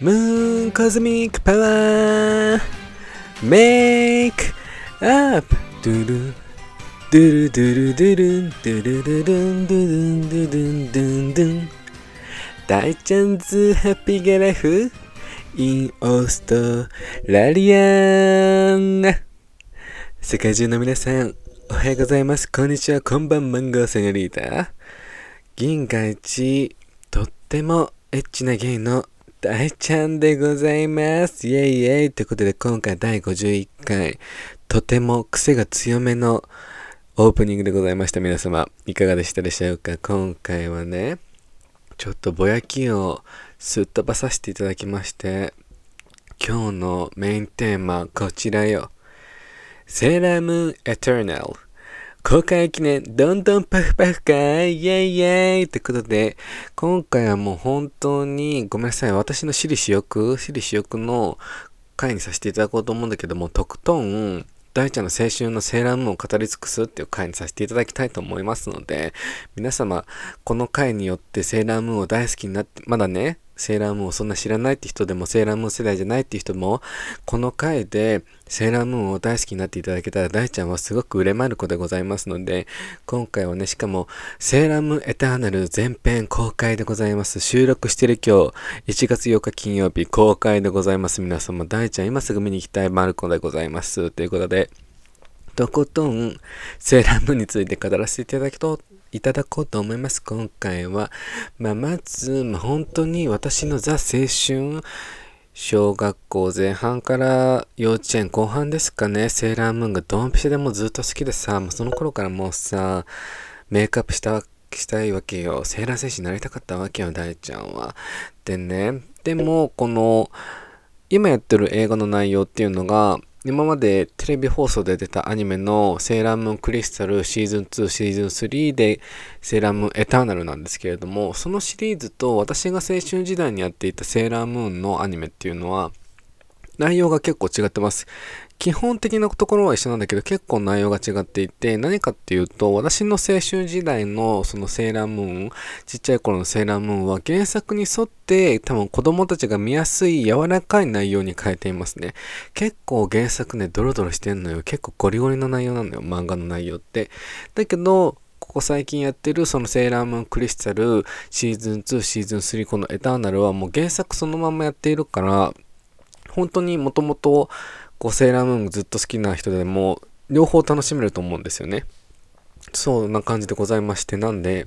ムーンコズミックパワーメイクアップドゥルドゥルドゥルドゥルンドゥルルルンドゥルンドゥルンドゥンドゥン大ちゃんズハッピーゲラフ in オーストラリアン世界中の皆さんおはようございますこんにちはこんばんマンゴーセニョリータ銀河一とってもエッチなゲイの大ちゃんでございます。イェイイェイということで今回第51回、とても癖が強めのオープニングでございました。皆様、いかがでしたでしょうか？今回はね、ちょっとぼやきをすっ飛ばさせていただきまして、今日のメインテーマ、こちらよ。セーラームーンエターナル。公開記念、どんどんパフパフかイェイイェイってことで、今回はもう本当に、ごめんなさい、私の私利私欲、私利私欲の回にさせていただこうと思うんだけども、とことん、大ちゃんの青春のセーラームーンを語り尽くすっていう回にさせていただきたいと思いますので、皆様、この回によってセーラームーンを大好きになって、まだね、セーラームーンをそんな知らないって人でも、セーラームーン世代じゃないって人も、この回でセーラームーンを大好きになっていただけたら、大ちゃんはすごく売れまる子でございますので、今回はね、しかも、セーラームーンエターナル前編公開でございます。収録してる今日、1月8日金曜日公開でございます。皆様、大ちゃん今すぐ見に行きたいまる子でございます。ということで、とことん、セーラームーンについて語らせていただきと、いただこうと思います。今回は。まあ、まず、まあ、本当に私のザ青春、小学校前半から幼稚園後半ですかね、セーラームーンがドンピシャでもずっと好きでさ、もうその頃からもうさ、メイクアップしたしたいわけよ。セーラー戦士になりたかったわけよ、大ちゃんは。でね、でも、この、今やってる映画の内容っていうのが、今までテレビ放送で出たアニメのセーラームーンクリスタルシーズン2、シーズン3でセーラームーンエターナルなんですけれども、そのシリーズと私が青春時代にやっていたセーラームーンのアニメっていうのは内容が結構違ってます。基本的なところは一緒なんだけど結構内容が違っていて何かっていうと私の青春時代のそのセーラームーンちっちゃい頃のセーラームーンは原作に沿って多分子供たちが見やすい柔らかい内容に変えていますね。結構原作ねドロドロしてんのよ。結構ゴリゴリの内容なのよ。漫画の内容って。だけどここ最近やってるそのセーラームーンクリスタルシーズン2シーズン3このエターナルはもう原作そのままやっているから本当にもともとこうセーラームーンずっと好きな人でも両方楽しめると思うんですよね。そんな感じでございまして、なんで、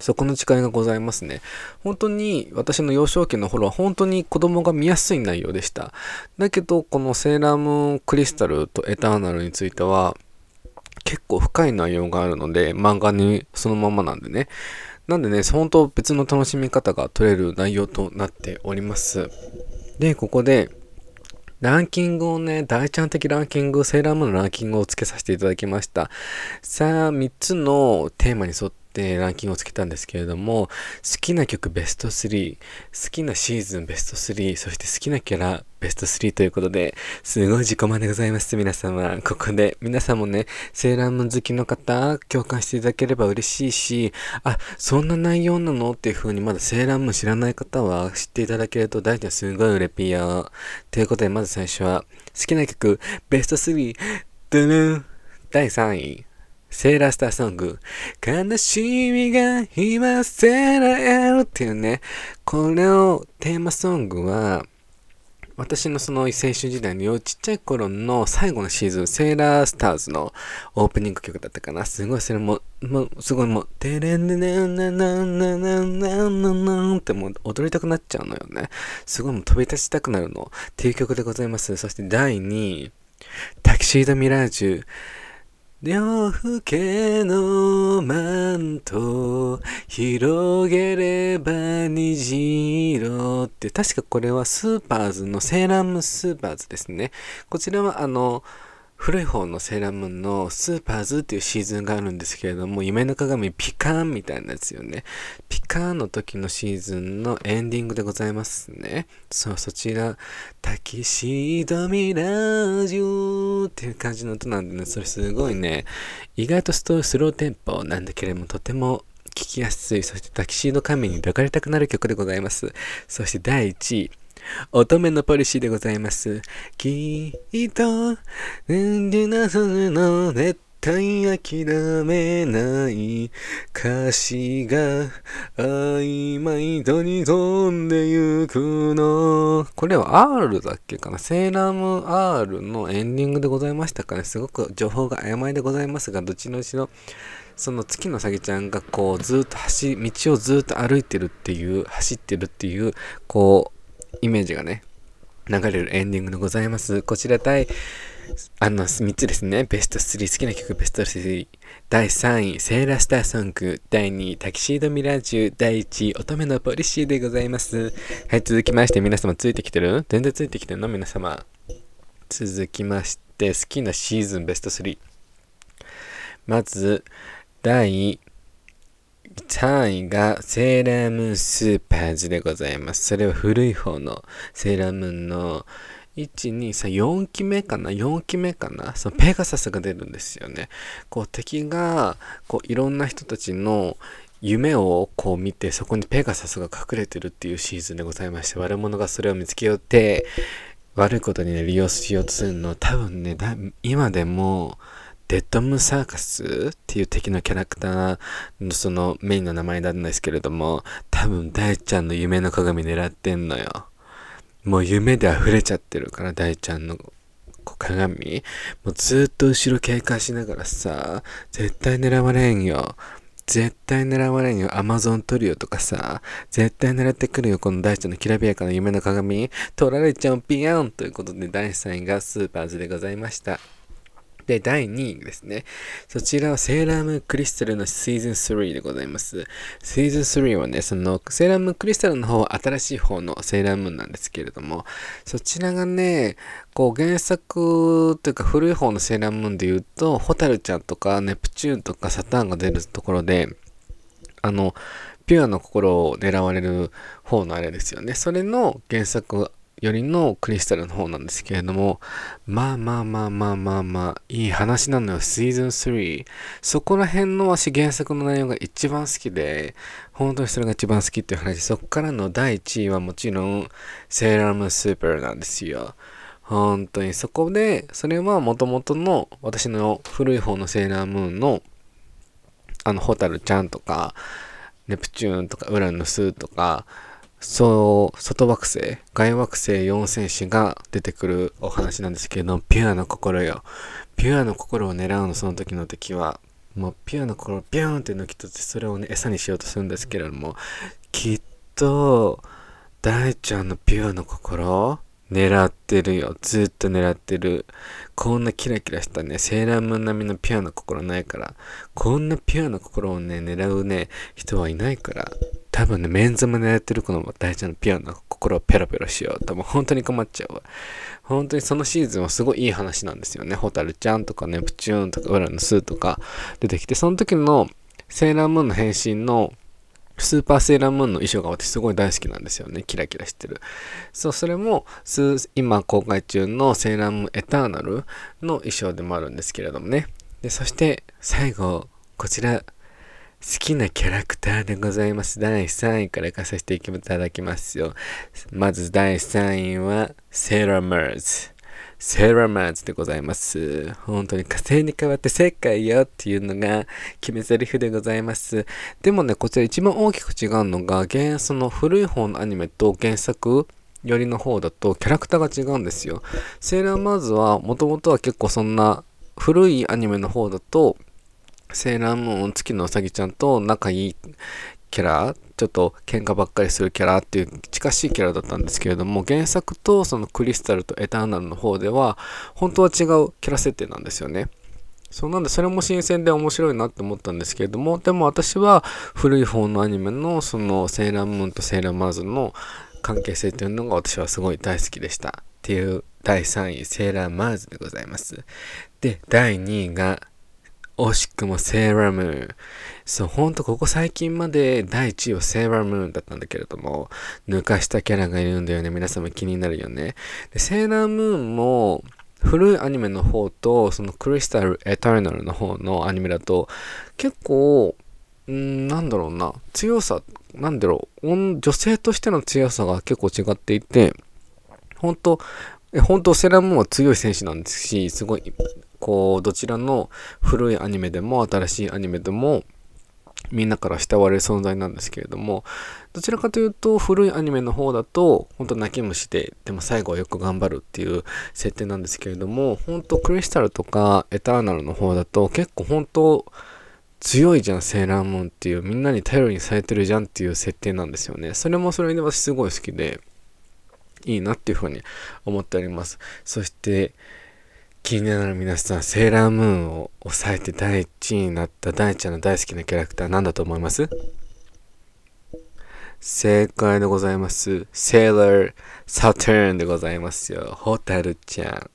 そこの違いがございますね。本当に私の幼少期の頃は本当に子供が見やすい内容でした。だけど、このセーラームーンクリスタルとエターナルについては結構深い内容があるので、漫画にそのままなんでね。なんでね、本当別の楽しみ方が取れる内容となっております。で、ここで、ランキングをね、大ちゃん的ランキング、セーラームーンのランキングをつけさせていただきました。さあ、3つのテーマに沿ってランキングをつけたんですけれども、好きな曲ベスト3、好きなシーズンベスト3、そして好きなキャラベスト3ということで、すごい自己満でございます、皆様。ここで、皆さんもね、セーラームーン好きの方、共感していただければ嬉しいし、あ、そんな内容なの？っていう風にまだセーラームーン知らない方は知っていただけると大体すごい嬉ピよ。ということで、まず最初は、好きな曲、ベスト3、ドゥルン第3位。セーラースターソング。悲しみが今せられるっていうね。これをテーマソングは、私のその青春時代のちっちゃい頃の最後のシーズン、セーラースターズのオープニング曲だったかな。すごい、それも、もう、すごいもう、テレンデネンナナナナナナナってもう踊りたくなっちゃうのよね。すごいもう飛び立ちたくなるの。っていう曲でございます。そして第2位、タキシードミラージュ。夜更けのマント広げれば虹色って確かこれはスーパーズのセーラームスーパーズですね。こちらはあの古い方のセーラームーンのスーパーズっていうシーズンがあるんですけれども、夢の鏡ピカーンみたいなやつよね。ピカーンの時のシーズンのエンディングでございますね。そう、そちら、タキシードミラージュっていう感じの音なんでね、それすごいね、意外とストスローテンポなんだけれども、とてもきやすい、そしてタキシード仮面に抱かれたくなる曲でございます。そして第1位、乙女のポリシーでございます。きっと、なんでなその絶対諦めない歌詞が曖昧とに飛んでゆくの。これは R だっけかなセーラーム R のエンディングでございましたかねすごく情報が曖昧でございますが、どっちのうちのその月のさぎちゃんがこうずっと走、道をずっと歩いてるっていう、走ってるっていう、こう、イメージがね、流れるエンディングでございます。こちら第、あの、3つですね。ベスト3、好きな曲ベスト3。第3位、セーラースターソング。第2位、タキシードミラージュ。第1位、乙女のポリシーでございます。はい、続きまして、皆様ついてきてる？全然ついてきてるの？皆様。続きまして、好きなシーズンベスト3。まず、第3位がセーラームーンスーパーズでございます。それは古い方のセーラームーンの1、2、3、4期目かな ?4 期目かな？そのペガサスが出るんですよね。こう敵がこういろんな人たちの夢をこう見てそこにペガサスが隠れてるっていうシーズンでございまして悪者がそれを見つけようって悪いことにね利用しようとするの多分ね今でもデッドムサーカスっていう敵のキャラクターのそのメインの名前なんですけれども、多分大ちゃんの夢の鏡狙ってんのよ。もう夢で溢れちゃってるから、大ちゃんの鏡。もうずっと後ろ警戒しながらさ、絶対狙われんよ。絶対狙われんよ。アマゾントリオとかさ、絶対狙ってくるよ。この大ちゃんのきらびやかな夢の鏡。取られちゃうピヨンということで、第3位がスーパーズでございました。で、第2位ですね。そちらはセーラームクリスタルのシーズン3でございます。シーズン3はね、そのセーラームクリスタルの方は新しい方のセーラームーンなんですけれども、そちらがね、こう原作というか古い方のセーラームーンで言うと、ホタルちゃんとかネプチューンとかサターンが出るところで、あの、ピュアの心を狙われる方のあれですよね。それの原作よりのクリスタルの方なんですけれども、まあまあまあまあまあまあ、いい話なのよ、シーズン3。そこら辺の私原作の内容が一番好きで、本当にそれが一番好きっていう話、そこからの第1位はもちろん、セーラームーンスーパーなんですよ。本当にそこで、それは元々の私の古い方のセーラームーンの、あの、ホタルちゃんとか、ネプチューンとか、ウラヌスとか、そう、外惑星、外惑星4戦士が出てくるお話なんですけれども、ピュアな心よ。ピュアな心を狙うの、その時の敵は。もう、ピュアな心をビューンって抜き取って、それをね、餌にしようとするんですけれども、きっと、大ちゃんのピュアな心狙ってるよ。ずっと狙ってる。こんなキラキラしたね、セーラームーン並みのピュアな心ないから。こんなピュアな心をね、狙うね、人はいないから。多分ね、メンズも狙ってる子の大ちゃんのピュアな心をペロペロしよう。多分本当に困っちゃうわ。本当にそのシーズンはすごいいい話なんですよね。ホタルちゃんとかネプチューンとかウラのスーとか出てきて、その時のセーラームーンの変身のスーパーセーラームーンの衣装が私すごい大好きなんですよね。キラキラしてる。そう、それも、今公開中のセーラームーンエターナルの衣装でもあるんですけれどもね。で、そして最後、こちら、好きなキャラクターでございます。第3位から行かさせていただきますよ。まず第3位は、セーラームーズ。セーラーマンズでございます。本当に火星に変わって世界よっていうのが決め台詞でございます。でもね、こちら一番大きく違うのが、原その古い方のアニメと原作よりの方だとキャラクターが違うんですよ。セーラーマーズはもともとは結構そんな古いアニメの方だとセーラームーン月のうさぎちゃんと仲いいキャラ、ちょっと喧嘩ばっかりするキャラっていう近しいキャラだったんですけれども、原作とそのクリスタルとエターナルの方では、本当は違うキャラ設定なんですよね。そうなんで、それも新鮮で面白いなって思ったんですけれども、でも私は古い方のアニメのそのセーラームーンとセーラーマーズの関係性というのが私はすごい大好きでした。っていう第3位、セーラーマーズでございます。で、第2位が惜しくもセーラームーン。そう、ほんとここ最近まで第1位はセーラームーンだったんだけれども、抜かしたキャラがいるんだよね。皆様気になるよね。で、セーラームーンも、古いアニメの方と、そのクリスタル・エターナルの方のアニメだと、結構、ん、なんだろうな、強さ、なんだろう、女性としての強さが結構違っていて、本当本当セーラームーンは強い選手なんですし、すごい、こう、どちらの古いアニメでも新しいアニメでも、みんなから慕われる存在なんですけれども、どちらかというと古いアニメの方だと、本当泣き虫で、でも最後はよく頑張るっていう設定なんですけれども、本当クリスタルとかエターナルの方だと結構本当強いじゃん、セーラームーンっていう、みんなに頼りにされてるじゃんっていう設定なんですよね。それもそれで私すごい好きで、いいなっていうふうに思っております。そして、気になる皆さん、セーラームーンを抑えて第1位になった大ちゃんの大好きなキャラクター何だと思います？正解でございます。セーラーサターンでございますよ。ホタルちゃん。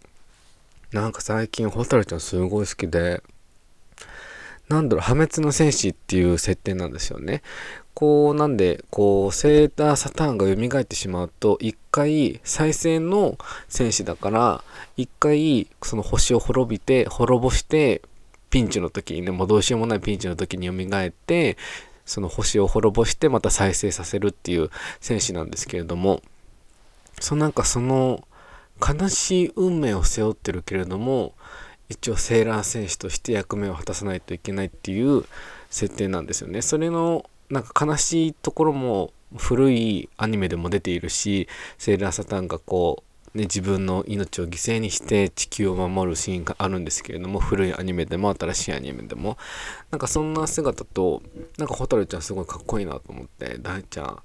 なんか最近ホタルちゃんすごい好きで、なんだろう、破滅の戦士っていう設定なんですよね。こう、なんで、こう、セーターサターンが蘇ってしまうと、一回、再生の戦士だから、一回、その星を滅びて、滅ぼして、ピンチの時にね、もうどうしようもないピンチの時に蘇って、その星を滅ぼしてまた再生させるっていう戦士なんですけれども、そのなんかその悲しい運命を背負ってるけれども、一応セーラー戦士として役目を果たさないといけないっていう設定なんですよね。それのなんか悲しいところも古いアニメでも出ているし、セーラーサタンがこう、ね、自分の命を犠牲にして地球を守るシーンがあるんですけれども、古いアニメでも新しいアニメでも、なんかそんな姿と、なんか蛍ちゃんすごいかっこいいなと思って、大ちゃん、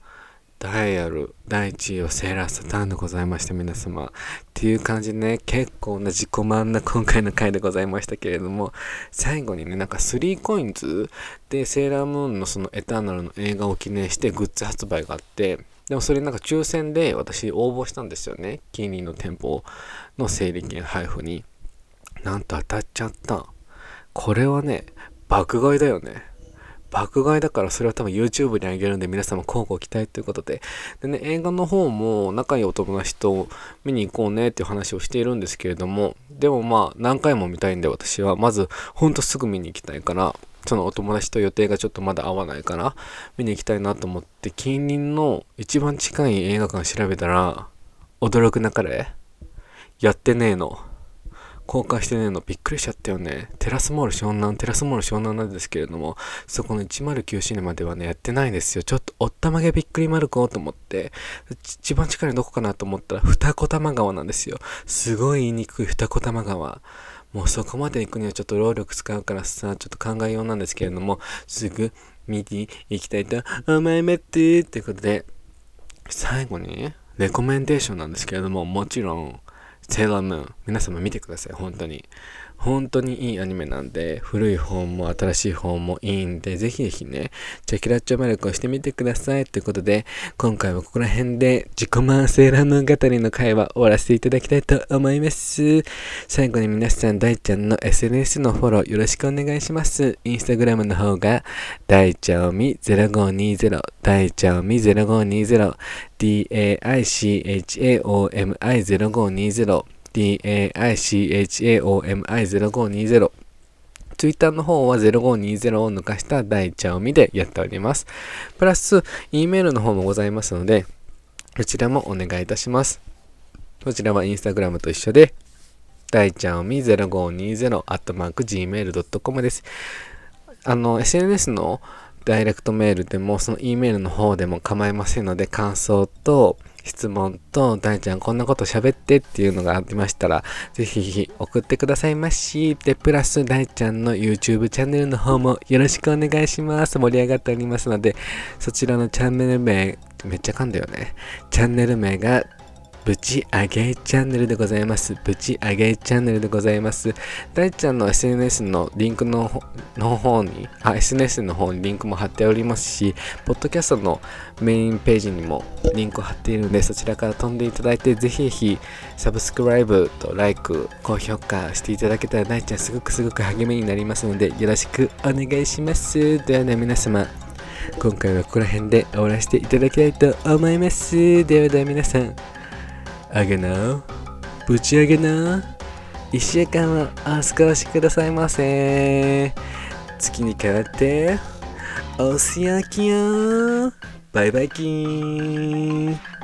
ダイヤル第1位はセーラーサターンでございました皆様。っていう感じでね、結構な自己満な今回の回でございましたけれども、最後にね、なんか3コインズでセーラームーンのそのエターナルの映画を記念してグッズ発売があって、でもそれなんか抽選で私応募したんですよね。キーニーの店舗の整理券配布に。なんと当たっちゃった。これはね、爆買いだよね。爆買いだからそれは多分 YouTube にあげるんで皆様交互期待ということで。でね、映画の方も仲いいお友達と見に行こうねっていう話をしているんですけれども、でもまあ何回も見たいんで私は。まずほんとすぐ見に行きたいから、そのお友達と予定がちょっとまだ合わないから。見に行きたいなと思って。近隣の一番近い映画館調べたら驚くなかれ？やってねえの。公開してねえのびっくりしちゃったよね。テラスモール湘南、テラスモール湘南なんですけれども、そこの109シネマではね、やってないんですよ。ちょっとおったまげびっくり丸子と思って、一番近いのどこかなと思ったら、二子玉川なんですよ。すごい言いにくい二子玉川。もうそこまで行くにはちょっと労力使うからさ、ちょっと考えようなんですけれども、すぐ見に行きたいと思いまっていうことで、最後に、レコメンデーションなんですけれども、もちろん、セーラームーン、皆様見てください、本当に。本当にいいアニメなんで、古い本も新しい本もいいんで、ぜひぜひね、チェキラッチョマルクをしてみてください。ということで、今回はここら辺で自己満セーラームー語りの会話終わらせていただきたいと思います。最後に皆さん、大ちゃんの SNS のフォローよろしくお願いします。インスタグラムの方が、大ちゃおみ0520、大ちゃおみ0520、daichaomi0520、daichaomi0520 Twitter の方は0520を抜かした大茶を見でやっております。プラス、E メールの方もございますので、こちらもお願いいたします。こちらは Instagram と一緒で、大ちゃんみ 0520-gmail.com です。あの、SNS のダイレクトメールでも、その E メールの方でも構いませんので、感想と、質問と、大ちゃんこんなこと喋ってっていうのがありましたら、ぜひ送ってくださいまし。で、プラス大ちゃんの YouTube チャンネルの方もよろしくお願いします。盛り上がっておりますので、そちらのチャンネル名、めっちゃ噛んだよね。チャンネル名がぶち上げチャンネルでございます。ぶち上げチャンネルでございます。大ちゃんの SNS のリンクのの方に、あ、SNS の方にリンクも貼っておりますし、ポッドキャストのメインページにもリンクを貼っているので、そちらから飛んでいただいて、ぜひぜひサブスクライブとライク、高評価していただけたら、大ちゃんすごくすごく励みになりますので、よろしくお願いします。ではね、皆様、今回はここら辺で終わらせていただきたいと思います。ではでは皆さん、あげな。ぶち上げな。一週間はお過ごしくださいませ。月に変わってお仕置きよバイバイキー。ン